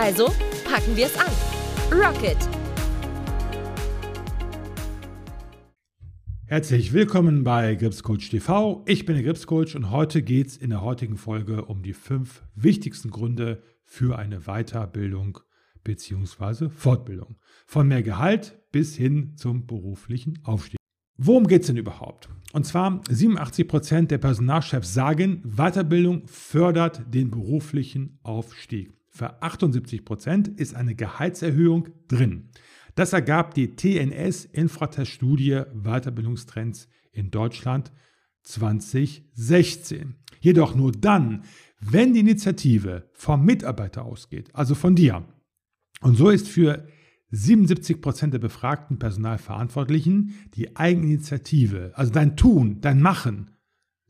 Also packen wir es an. Rocket! Herzlich willkommen bei Gripscoach TV. Ich bin der Gripscoach und heute geht es in der heutigen Folge um die fünf wichtigsten Gründe für eine Weiterbildung bzw. Fortbildung. Von mehr Gehalt bis hin zum beruflichen Aufstieg. Worum geht es denn überhaupt? Und zwar 87 Prozent der Personalchefs sagen, Weiterbildung fördert den beruflichen Aufstieg. Für 78 Prozent ist eine Gehaltserhöhung drin. Das ergab die TNS Infratest-Studie Weiterbildungstrends in Deutschland 2016. Jedoch nur dann, wenn die Initiative vom Mitarbeiter ausgeht, also von dir. Und so ist für 77 Prozent der befragten Personalverantwortlichen die Eigeninitiative, also dein Tun, dein Machen,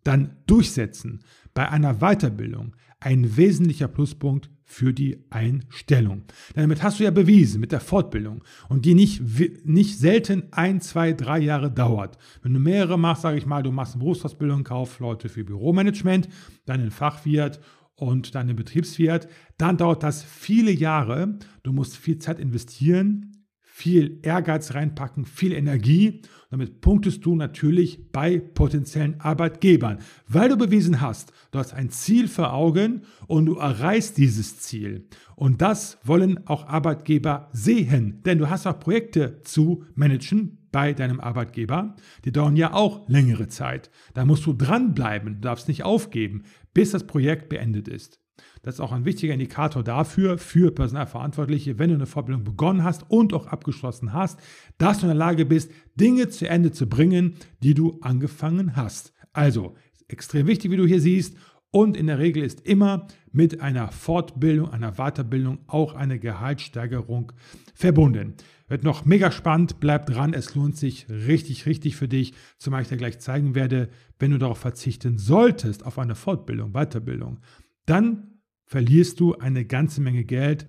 dein Durchsetzen bei einer Weiterbildung ein wesentlicher Pluspunkt für die Einstellung. Denn damit hast du ja bewiesen mit der Fortbildung und die nicht, nicht selten ein, zwei, drei Jahre dauert. Wenn du mehrere machst, sage ich mal, du machst eine Berufsausbildung, Kaufleute für Büromanagement, dann einen Fachwirt und deinen Betriebswirt, dann dauert das viele Jahre. Du musst viel Zeit investieren, viel Ehrgeiz reinpacken, viel Energie. Damit punktest du natürlich bei potenziellen Arbeitgebern, weil du bewiesen hast, du hast ein Ziel vor Augen und du erreichst dieses Ziel. Und das wollen auch Arbeitgeber sehen, denn du hast auch Projekte zu managen bei deinem Arbeitgeber. Die dauern ja auch längere Zeit. Da musst du dranbleiben, du darfst nicht aufgeben, bis das Projekt beendet ist. Das ist auch ein wichtiger Indikator dafür, für Personalverantwortliche, wenn du eine Fortbildung begonnen hast und auch abgeschlossen hast, dass du in der Lage bist, Dinge zu Ende zu bringen, die du angefangen hast. Also, extrem wichtig, wie du hier siehst. Und in der Regel ist immer mit einer Fortbildung, einer Weiterbildung auch eine Gehaltssteigerung verbunden. Wird noch mega spannend, bleib dran, es lohnt sich richtig, richtig für dich, zumal ich dir gleich zeigen werde, wenn du darauf verzichten solltest, auf eine Fortbildung, Weiterbildung, dann verlierst du eine ganze Menge Geld.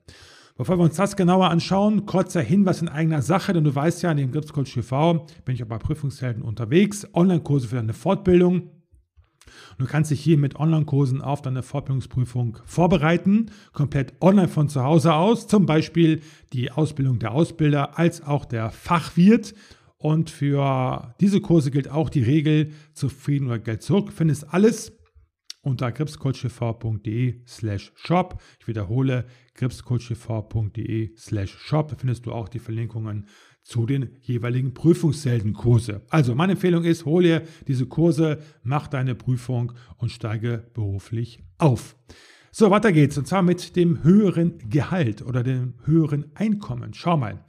Bevor wir uns das genauer anschauen, kurzer Hinweis in eigener Sache, denn du weißt ja, in dem Gripscoach TV bin ich auch bei Prüfungshelden unterwegs, Online-Kurse für deine Fortbildung. Du kannst dich hier mit Online-Kursen auf deine Fortbildungsprüfung vorbereiten, komplett online von zu Hause aus, zum Beispiel die Ausbildung der Ausbilder als auch der Fachwirt. Und für diese Kurse gilt auch die Regel, zufrieden oder Geld zurück. Findest alles unter gripscoachtv.de slash shop. Ich wiederhole, gripscoachtv.de slash shop. Da findest du auch die Verlinkungen zu den jeweiligen Prüfungsheldenkurse. Also meine Empfehlung ist, hole diese Kurse, mach deine Prüfung und steige beruflich auf. So, weiter geht's. Und zwar mit dem höheren Gehalt oder dem höheren Einkommen. Schau mal.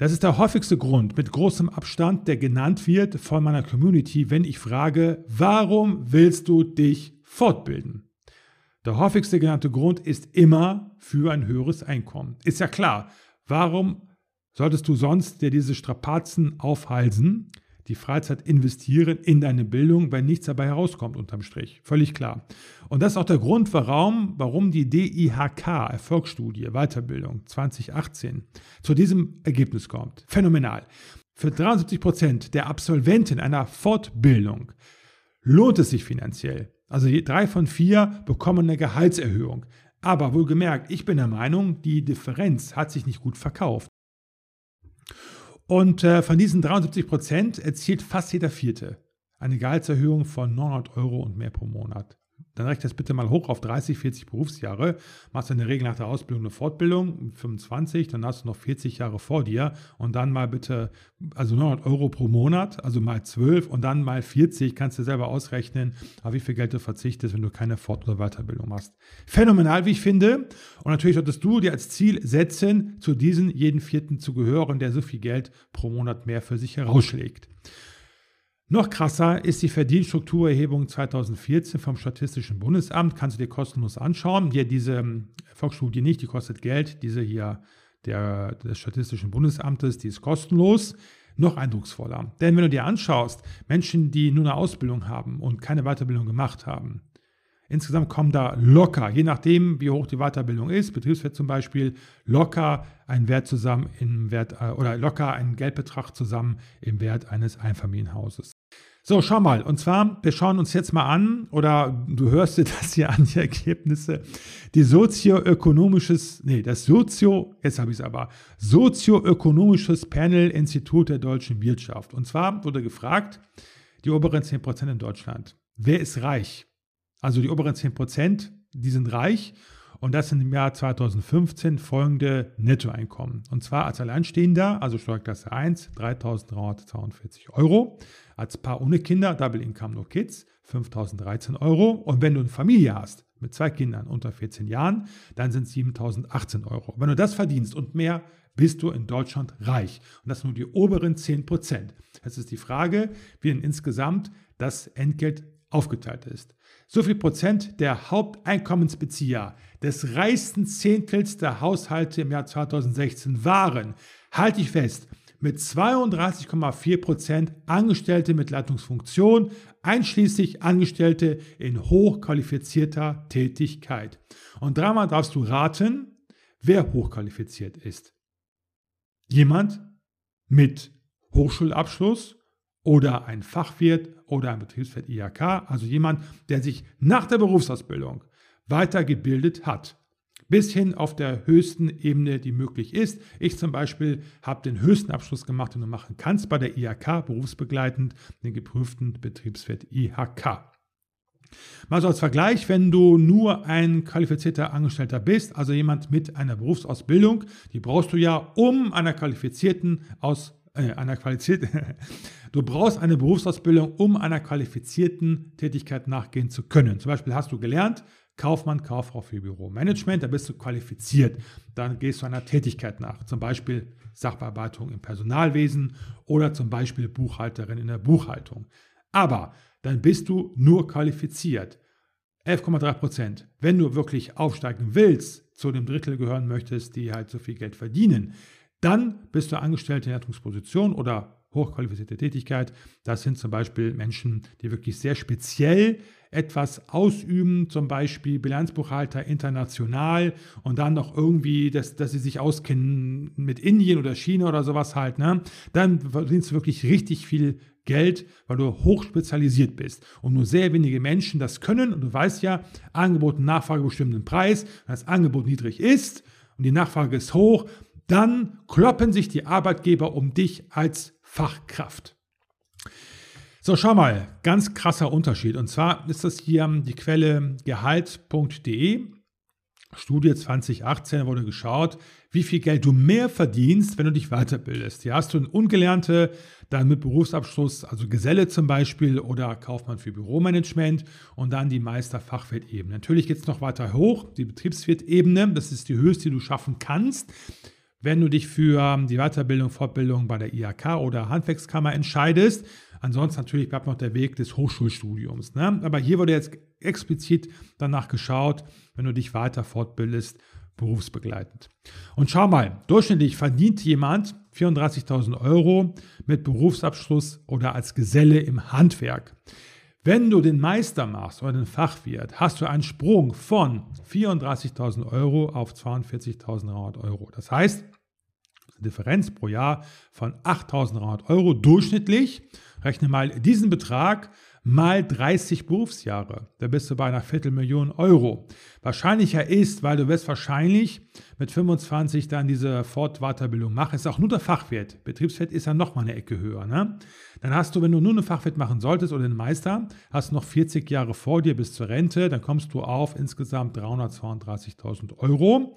Das ist der häufigste Grund mit großem Abstand, der genannt wird von meiner Community, wenn ich frage, warum willst du dich fortbilden? Der häufigste genannte Grund ist immer für ein höheres Einkommen. Ist ja klar. Warum solltest du sonst dir diese Strapazen aufhalsen? Die Freizeit investieren in deine Bildung, weil nichts dabei herauskommt unterm Strich. Völlig klar. Und das ist auch der Grund, warum, warum die DIHK Erfolgsstudie Weiterbildung 2018 zu diesem Ergebnis kommt. Phänomenal. Für 73 Prozent der Absolventen einer Fortbildung lohnt es sich finanziell. Also drei von vier bekommen eine Gehaltserhöhung. Aber wohlgemerkt, ich bin der Meinung, die Differenz hat sich nicht gut verkauft. Und äh, von diesen 73 Prozent erzielt fast jeder Vierte eine Gehaltserhöhung von 900 Euro und mehr pro Monat. Dann rechne das bitte mal hoch auf 30, 40 Berufsjahre. Machst du in der Regel nach der Ausbildung eine Fortbildung, 25, dann hast du noch 40 Jahre vor dir und dann mal bitte, also 900 Euro pro Monat, also mal 12 und dann mal 40, kannst du selber ausrechnen, auf wie viel Geld du verzichtest, wenn du keine Fort- oder Weiterbildung machst. Phänomenal, wie ich finde. Und natürlich solltest du dir als Ziel setzen, zu diesen jeden Vierten zu gehören, der so viel Geld pro Monat mehr für sich herausschlägt. Noch krasser ist die Verdienststrukturerhebung 2014 vom Statistischen Bundesamt. Kannst du dir kostenlos anschauen. Hier diese ähm, Volksstudie nicht, die kostet Geld. Diese hier der, des Statistischen Bundesamtes, die ist kostenlos. Noch eindrucksvoller. Denn wenn du dir anschaust, Menschen, die nur eine Ausbildung haben und keine Weiterbildung gemacht haben, Insgesamt kommen da locker, je nachdem, wie hoch die Weiterbildung ist, Betriebswert zum Beispiel, locker ein Wert zusammen im Wert äh, oder locker ein Geldbetrag zusammen im Wert eines Einfamilienhauses. So, schau mal. Und zwar, wir schauen uns jetzt mal an, oder du hörst dir das hier an, die Ergebnisse, die sozioökonomisches, nee, das Sozio, jetzt habe ich es aber, sozioökonomisches Panel Institut der deutschen Wirtschaft. Und zwar wurde gefragt, die oberen 10% in Deutschland. Wer ist reich? Also die oberen 10%, die sind reich. Und das sind im Jahr 2015 folgende Nettoeinkommen. Und zwar als Alleinstehender, also Steuerklasse 1, 3.342 Euro. Als Paar ohne Kinder, Double Income No Kids, 5.013 Euro. Und wenn du eine Familie hast mit zwei Kindern unter 14 Jahren, dann sind es 7.018 Euro. Wenn du das verdienst und mehr, bist du in Deutschland reich. Und das sind nur die oberen 10 Prozent. Jetzt ist die Frage, wie denn insgesamt das Entgelt aufgeteilt ist. So viel Prozent der Haupteinkommensbezieher des reichsten Zehntels der Haushalte im Jahr 2016 waren, halte ich fest, mit 32,4 Prozent Angestellte mit Leitungsfunktion, einschließlich Angestellte in hochqualifizierter Tätigkeit. Und dreimal darfst du raten, wer hochqualifiziert ist. Jemand mit Hochschulabschluss oder ein Fachwirt oder ein Betriebswirt IHK, also jemand, der sich nach der Berufsausbildung weitergebildet hat. Bis hin auf der höchsten Ebene, die möglich ist. Ich zum Beispiel habe den höchsten Abschluss gemacht, den du machen kannst bei der IHK, berufsbegleitend, den geprüften Betriebswirt IHK. Mal so als Vergleich, wenn du nur ein qualifizierter Angestellter bist, also jemand mit einer Berufsausbildung, die brauchst du ja, um einer qualifizierten Aus äh, einer qualifiziert, du brauchst eine Berufsausbildung, um einer qualifizierten Tätigkeit nachgehen zu können. Zum Beispiel hast du gelernt, Kaufmann, Kauffrau für Büromanagement, da bist du qualifiziert. Dann gehst du einer Tätigkeit nach, zum Beispiel Sachbearbeitung im Personalwesen oder zum Beispiel Buchhalterin in der Buchhaltung. Aber dann bist du nur qualifiziert. 11,3 Prozent. Wenn du wirklich aufsteigen willst, zu dem Drittel gehören möchtest, die halt so viel Geld verdienen, dann bist du Angestellte in Leitungsposition oder hochqualifizierte Tätigkeit. Das sind zum Beispiel Menschen, die wirklich sehr speziell etwas ausüben, zum Beispiel Bilanzbuchhalter international und dann noch irgendwie, dass, dass sie sich auskennen mit Indien oder China oder sowas halt. Ne? Dann verdienst du wirklich richtig viel Geld, weil du hochspezialisiert bist. Und nur sehr wenige Menschen das können. Und du weißt ja, Angebot und Nachfrage bestimmen den Preis. Wenn das Angebot niedrig ist und die Nachfrage ist hoch, dann kloppen sich die Arbeitgeber um dich als Fachkraft. So, schau mal, ganz krasser Unterschied. Und zwar ist das hier die Quelle gehalt.de. Studie 2018 wurde geschaut, wie viel Geld du mehr verdienst, wenn du dich weiterbildest. Hier hast du einen Ungelernte, dann mit Berufsabschluss, also Geselle zum Beispiel oder Kaufmann für Büromanagement und dann die Meister-Fachwirt-Ebene. Natürlich geht es noch weiter hoch, die Betriebswirt-Ebene, das ist die höchste, die du schaffen kannst. Wenn du dich für die Weiterbildung, Fortbildung bei der IHK oder Handwerkskammer entscheidest, ansonsten natürlich bleibt noch der Weg des Hochschulstudiums. Ne? Aber hier wurde jetzt explizit danach geschaut, wenn du dich weiter fortbildest, berufsbegleitend. Und schau mal, durchschnittlich verdient jemand 34.000 Euro mit Berufsabschluss oder als Geselle im Handwerk. Wenn du den Meister machst oder den Fachwirt, hast du einen Sprung von 34.000 Euro auf 42.300 Euro. Das heißt, Differenz pro Jahr von 8.300 Euro durchschnittlich. Rechne mal diesen Betrag mal 30 Berufsjahre. Da bist du bei einer Viertelmillion Euro. Wahrscheinlicher ist, weil du wirst wahrscheinlich mit 25 dann diese Fortweiterbildung machen. Ist auch nur der Fachwirt. Betriebswirt ist ja nochmal eine Ecke höher. Ne? Dann hast du, wenn du nur eine Fachwirt machen solltest oder einen Meister, hast du noch 40 Jahre vor dir bis zur Rente. Dann kommst du auf insgesamt 332.000 Euro.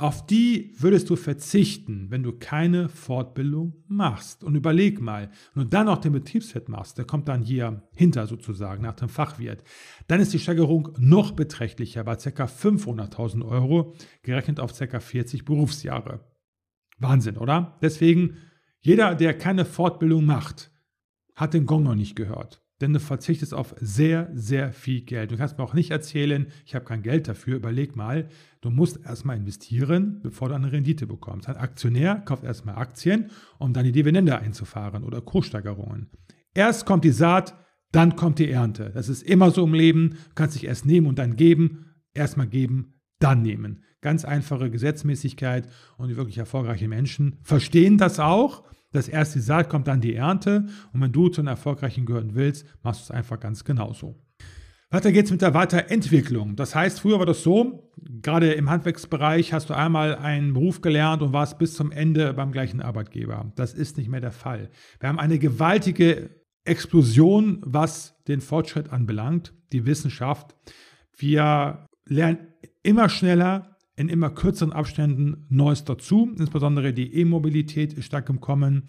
Auf die würdest du verzichten, wenn du keine Fortbildung machst. Und überleg mal, wenn du dann noch den Betriebswirt machst, der kommt dann hier hinter sozusagen nach dem Fachwirt, dann ist die Steigerung noch beträchtlicher bei ca. 500.000 Euro, gerechnet auf ca. 40 Berufsjahre. Wahnsinn, oder? Deswegen, jeder, der keine Fortbildung macht, hat den Gong noch nicht gehört. Denn du verzichtest auf sehr, sehr viel Geld. Du kannst mir auch nicht erzählen, ich habe kein Geld dafür. Überleg mal, du musst erstmal investieren, bevor du eine Rendite bekommst. Ein Aktionär kauft erstmal Aktien, um dann die Dividende einzufahren oder Kurssteigerungen. Erst kommt die Saat, dann kommt die Ernte. Das ist immer so im Leben. Du kannst dich erst nehmen und dann geben. Erstmal geben, dann nehmen. Ganz einfache Gesetzmäßigkeit und die wirklich erfolgreichen Menschen verstehen das auch dass erst die Saat kommt, dann die Ernte. Und wenn du zu einem erfolgreichen gehören willst, machst du es einfach ganz genauso. Weiter geht's mit der Weiterentwicklung. Das heißt, früher war das so, gerade im Handwerksbereich hast du einmal einen Beruf gelernt und warst bis zum Ende beim gleichen Arbeitgeber. Das ist nicht mehr der Fall. Wir haben eine gewaltige Explosion, was den Fortschritt anbelangt, die Wissenschaft. Wir lernen immer schneller, in immer kürzeren Abständen Neues dazu. Insbesondere die E-Mobilität ist stark im Kommen.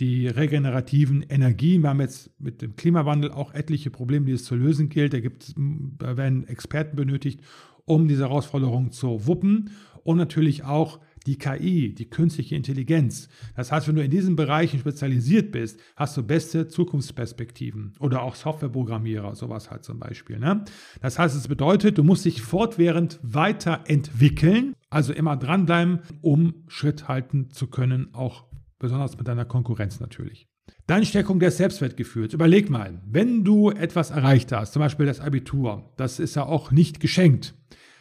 Die regenerativen Energien. Wir haben jetzt mit dem Klimawandel auch etliche Probleme, die es zu lösen gilt. Da, gibt, da werden Experten benötigt, um diese Herausforderungen zu wuppen. Und natürlich auch die KI, die künstliche Intelligenz. Das heißt, wenn du in diesen Bereichen spezialisiert bist, hast du beste Zukunftsperspektiven oder auch Softwareprogrammierer, sowas halt zum Beispiel. Ne? Das heißt, es bedeutet, du musst dich fortwährend weiterentwickeln, also immer dranbleiben, um Schritt halten zu können, auch besonders mit deiner Konkurrenz natürlich. Dann Stärkung des Selbstwertgefühls. Überleg mal, wenn du etwas erreicht hast, zum Beispiel das Abitur, das ist ja auch nicht geschenkt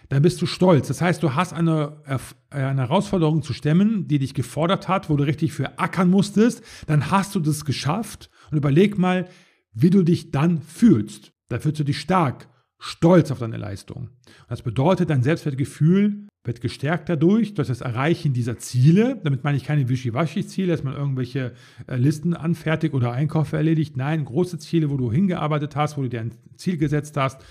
dann bist du stolz. Das heißt, du hast eine, äh, eine Herausforderung zu stemmen, die dich gefordert hat, wo du richtig für ackern musstest. Dann hast du das geschafft und überleg mal, wie du dich dann fühlst. Da fühlst du dich stark, stolz auf deine Leistung. Das bedeutet, dein Selbstwertgefühl wird gestärkt dadurch, durch das Erreichen dieser Ziele. Damit meine ich keine Wischiwaschi-Ziele, dass man irgendwelche äh, Listen anfertigt oder Einkäufe erledigt. Nein, große Ziele, wo du hingearbeitet hast, wo du dir ein Ziel gesetzt hast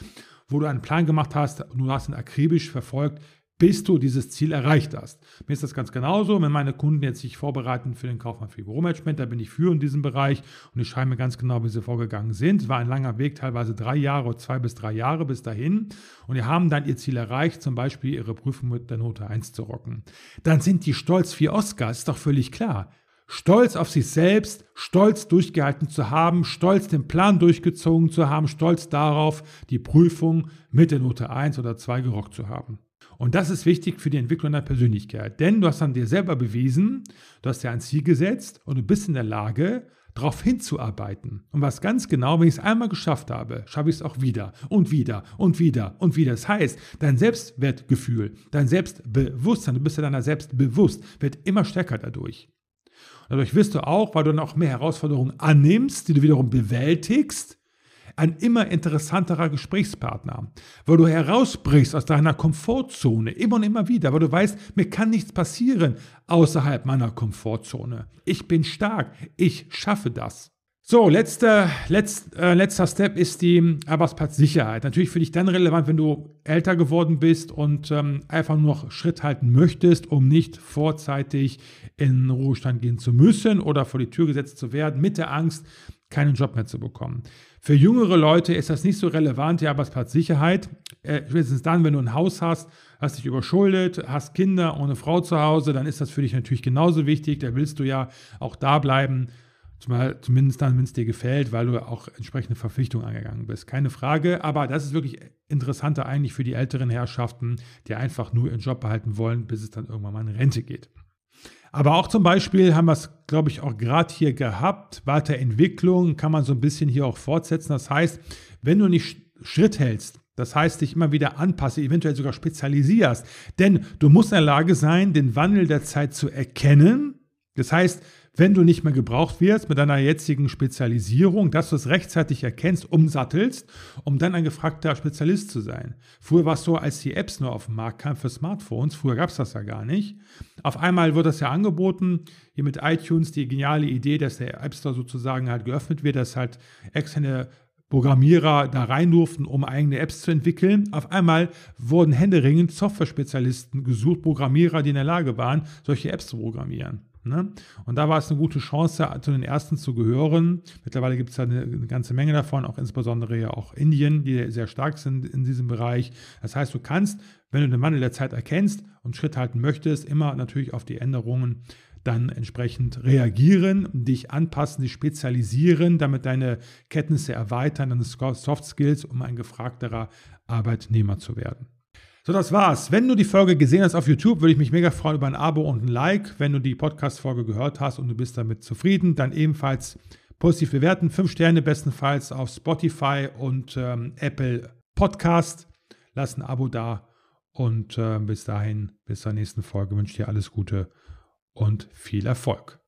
wo du einen Plan gemacht hast und du hast ihn akribisch verfolgt, bis du dieses Ziel erreicht hast. Mir ist das ganz genauso, wenn meine Kunden jetzt sich vorbereiten für den Kaufmann für Büromanagement, da bin ich für in diesem Bereich und ich schreibe mir ganz genau, wie sie vorgegangen sind. Es war ein langer Weg, teilweise drei Jahre, zwei bis drei Jahre bis dahin und die haben dann ihr Ziel erreicht, zum Beispiel ihre Prüfung mit der Note 1 zu rocken. Dann sind die stolz wie Oscar, ist doch völlig klar stolz auf sich selbst, stolz durchgehalten zu haben, stolz den Plan durchgezogen zu haben, stolz darauf, die Prüfung mit der Note 1 oder 2 gerockt zu haben. Und das ist wichtig für die Entwicklung der Persönlichkeit, denn du hast dann dir selber bewiesen, du hast dir ein Ziel gesetzt und du bist in der Lage, darauf hinzuarbeiten. Und was ganz genau, wenn ich es einmal geschafft habe, schaffe ich es auch wieder und wieder und wieder und wieder. Das heißt, dein Selbstwertgefühl, dein Selbstbewusstsein, du bist ja deiner selbst bewusst, wird immer stärker dadurch. Dadurch wirst du auch, weil du noch mehr Herausforderungen annimmst, die du wiederum bewältigst, ein immer interessanterer Gesprächspartner, weil du herausbrichst aus deiner Komfortzone immer und immer wieder, weil du weißt, mir kann nichts passieren außerhalb meiner Komfortzone. Ich bin stark, ich schaffe das. So, letzter, letzt, äh, letzter Step ist die Arbeitsplatzsicherheit. Natürlich für dich dann relevant, wenn du älter geworden bist und ähm, einfach nur noch Schritt halten möchtest, um nicht vorzeitig in Ruhestand gehen zu müssen oder vor die Tür gesetzt zu werden, mit der Angst, keinen Job mehr zu bekommen. Für jüngere Leute ist das nicht so relevant, die Arbeitsplatzsicherheit. Äh, spätestens dann, wenn du ein Haus hast, hast dich überschuldet, hast Kinder und eine Frau zu Hause, dann ist das für dich natürlich genauso wichtig. Da willst du ja auch da bleiben Zumindest dann, wenn es dir gefällt, weil du auch entsprechende Verpflichtungen angegangen bist. Keine Frage, aber das ist wirklich interessanter eigentlich für die älteren Herrschaften, die einfach nur ihren Job behalten wollen, bis es dann irgendwann mal in Rente geht. Aber auch zum Beispiel haben wir es, glaube ich, auch gerade hier gehabt. Weiterentwicklung kann man so ein bisschen hier auch fortsetzen. Das heißt, wenn du nicht Schritt hältst, das heißt, dich immer wieder anpasse, eventuell sogar spezialisierst, denn du musst in der Lage sein, den Wandel der Zeit zu erkennen. Das heißt, wenn du nicht mehr gebraucht wirst mit deiner jetzigen Spezialisierung, dass du es rechtzeitig erkennst, umsattelst, um dann ein gefragter Spezialist zu sein. Früher war es so, als die Apps nur auf den Markt kamen für Smartphones, früher gab es das ja gar nicht. Auf einmal wird das ja angeboten, hier mit iTunes die geniale Idee, dass der App Store sozusagen halt geöffnet wird, dass halt externe Programmierer da rein durften, um eigene Apps zu entwickeln. Auf einmal wurden händeringend Software-Spezialisten gesucht, Programmierer, die in der Lage waren, solche Apps zu programmieren. Ne? Und da war es eine gute Chance, zu den ersten zu gehören. Mittlerweile gibt es eine, eine, ganze Menge davon, auch insbesondere ja auch Indien, die sehr stark sind in diesem Bereich. Das heißt, du kannst, wenn du den Wandel der Zeit erkennst und Schritt halten möchtest, immer natürlich auf die Änderungen dann entsprechend reagieren, dich anpassen, dich spezialisieren, damit deine Kenntnisse erweitern, deine Soft Skills, um ein gefragterer Arbeitnehmer zu werden. So, das war's. Wenn du die Folge gesehen hast auf YouTube, würde ich mich mega freuen über ein Abo und ein Like. Wenn du die Podcast-Folge gehört hast und du bist damit zufrieden, dann ebenfalls positiv bewerten. Fünf Sterne bestenfalls auf Spotify und ähm, Apple Podcast. Lass ein Abo da und äh, bis dahin, bis zur nächsten Folge wünsche dir alles Gute und viel Erfolg.